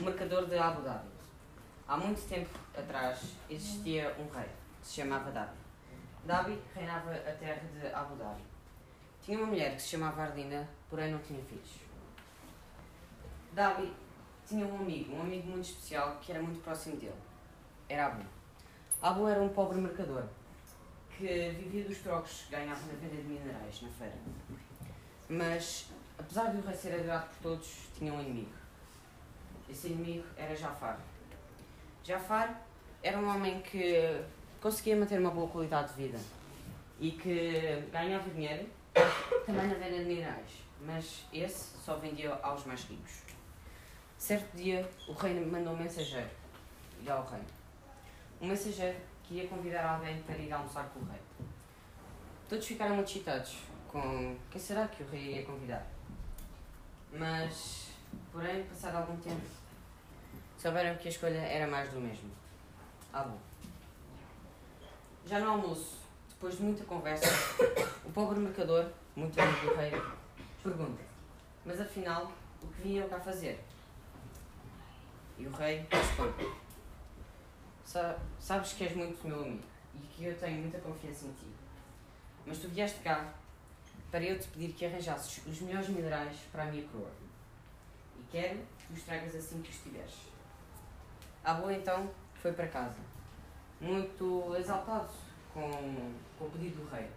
o mercador de Abu Dhabi. Há muito tempo atrás existia um rei que se chamava Dhabi. Dhabi reinava a terra de Abu Dhabi. Tinha uma mulher que se chamava Ardina, porém não tinha filhos. Dhabi tinha um amigo, um amigo muito especial que era muito próximo dele. Era Abu. Abu era um pobre mercador que vivia dos trocos que ganhava na venda de minerais na feira. Mas, apesar de o rei ser adorado por todos, tinha um inimigo. Esse inimigo era Jafar. Jafar era um homem que conseguia manter uma boa qualidade de vida e que ganhava dinheiro também na venda de minerais, mas esse só vendia aos mais ricos. Certo dia, o rei mandou um mensageiro ir ao reino. Um mensageiro que ia convidar alguém para ir almoçar com o rei. Todos ficaram muito excitados com quem será que o rei ia convidar. Mas, porém, passado algum tempo, souberam que a escolha era mais do mesmo. Abu. Já no almoço, depois de muita conversa, o pobre mercador, muito amigo do rei, pergunta: Mas afinal, o que vinham cá fazer? E o rei responde: Sa Sabes que és muito meu amigo e que eu tenho muita confiança em ti. Mas tu vieste cá para eu te pedir que arranjasses os melhores minerais para a minha coroa. E quero que os tragas assim que os tiveres. A boa então foi para casa, muito exaltado com, com o pedido do rei.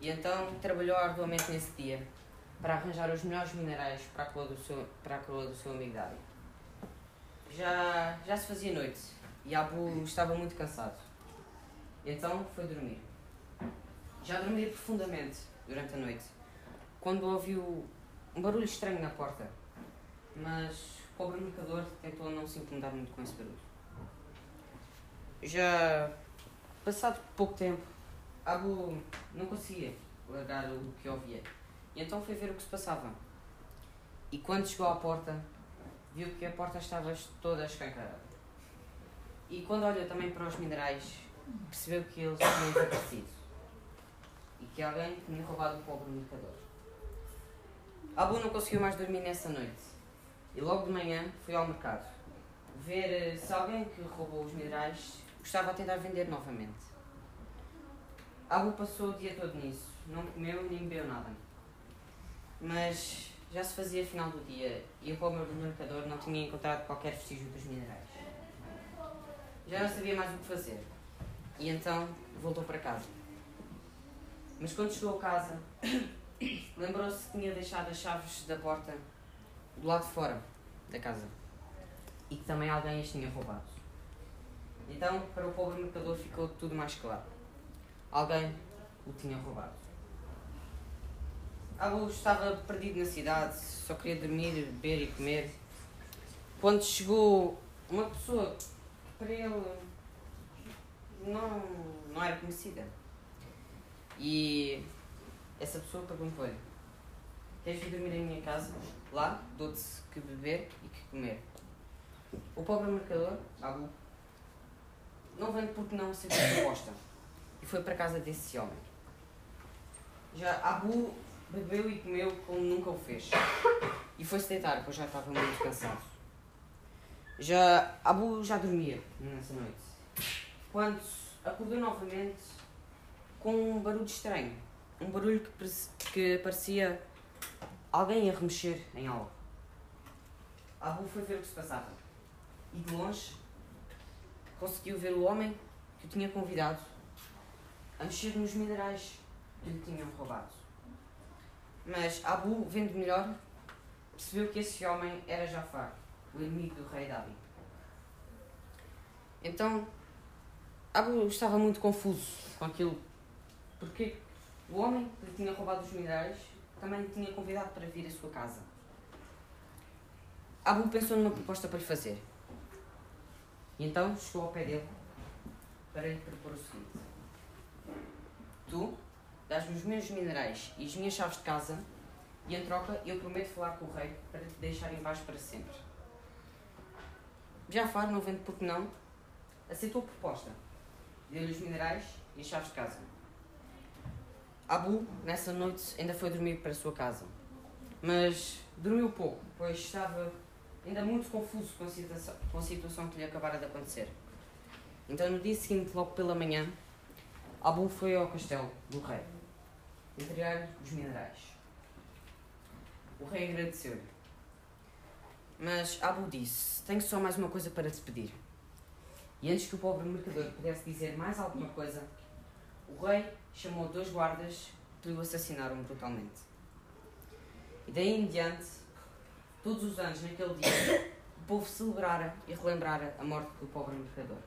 E então trabalhou arduamente nesse dia para arranjar os melhores minerais para a coroa do seu, para a coroa do seu amigo Dário. Já, já se fazia noite e Abu estava muito cansado. Então foi dormir. Já dormia profundamente durante a noite, quando ouviu um barulho estranho na porta. Mas pobre mercador tentou não se incomodar muito com esse barulho. Já passado pouco tempo, Abu não conseguia largar o que ouvia. E então foi ver o que se passava. E quando chegou à porta, viu que a porta estava toda escancarada. E quando olhou também para os minerais, percebeu que eles tinham desaparecido. E que alguém tinha roubado o pobre mercador. Abu não conseguiu mais dormir nessa noite. E logo de manhã foi ao mercado. Ver eh, se alguém que roubou os minerais estava a tentar vender novamente. Abu passou o dia todo nisso. Não comeu nem bebeu nada. Mas já se fazia final do dia e o pobre mercador não tinha encontrado qualquer vestígio dos minerais. Já não sabia mais o que fazer. E então voltou para casa. Mas quando chegou a casa, lembrou-se que tinha deixado as chaves da porta do lado de fora da casa e que também alguém as tinha roubado. Então, para o pobre mercador ficou tudo mais claro. Alguém o tinha roubado. Abu estava perdido na cidade, só queria dormir, beber e comer. Quando chegou uma pessoa que para ele não, não era conhecida. E essa pessoa perguntou-lhe: Queres vir dormir em minha casa? Lá dou-te que beber e que comer. O pobre mercador, Abu, não vendo porque não aceitou a proposta e foi para a casa desse homem. Já Abu bebeu e comeu como nunca o fez e foi-se deitar, pois já estava muito cansado. Já Abu já dormia nessa noite quando acordou novamente com um barulho estranho. Um barulho que, que parecia alguém a remexer em algo. Abu foi ver o que se passava e de longe conseguiu ver o homem que o tinha convidado a mexer nos minerais que lhe tinham roubado. Mas Abu, vendo melhor, percebeu que esse homem era Jafar, o inimigo do rei Davi. Então, Abu estava muito confuso com aquilo, porque o homem que lhe tinha roubado os minerais também tinha convidado para vir à sua casa. Abu pensou numa proposta para lhe fazer. E então chegou ao pé dele para lhe propor o seguinte: Tu dás-me os meus minerais e as minhas chaves de casa, e em troca eu prometo falar com o rei para te deixar em paz para sempre. Jafar, não vendo porque não, aceitou a proposta. Deu-lhe os minerais e as chaves de casa. Abu, nessa noite, ainda foi dormir para a sua casa. Mas dormiu pouco, pois estava ainda muito confuso com a situação, com a situação que lhe acabara de acontecer. Então, no dia seguinte, logo pela manhã, Abu foi ao castelo do rei, entregar-lhe os minerais. O rei agradeceu-lhe. Mas Abu disse: Tenho só mais uma coisa para te pedir. E antes que o pobre mercador pudesse dizer mais alguma coisa, o rei chamou dois guardas que o assassinaram brutalmente. E daí em diante, todos os anos, naquele dia, o povo celebrara e relembrara a morte do pobre mercador.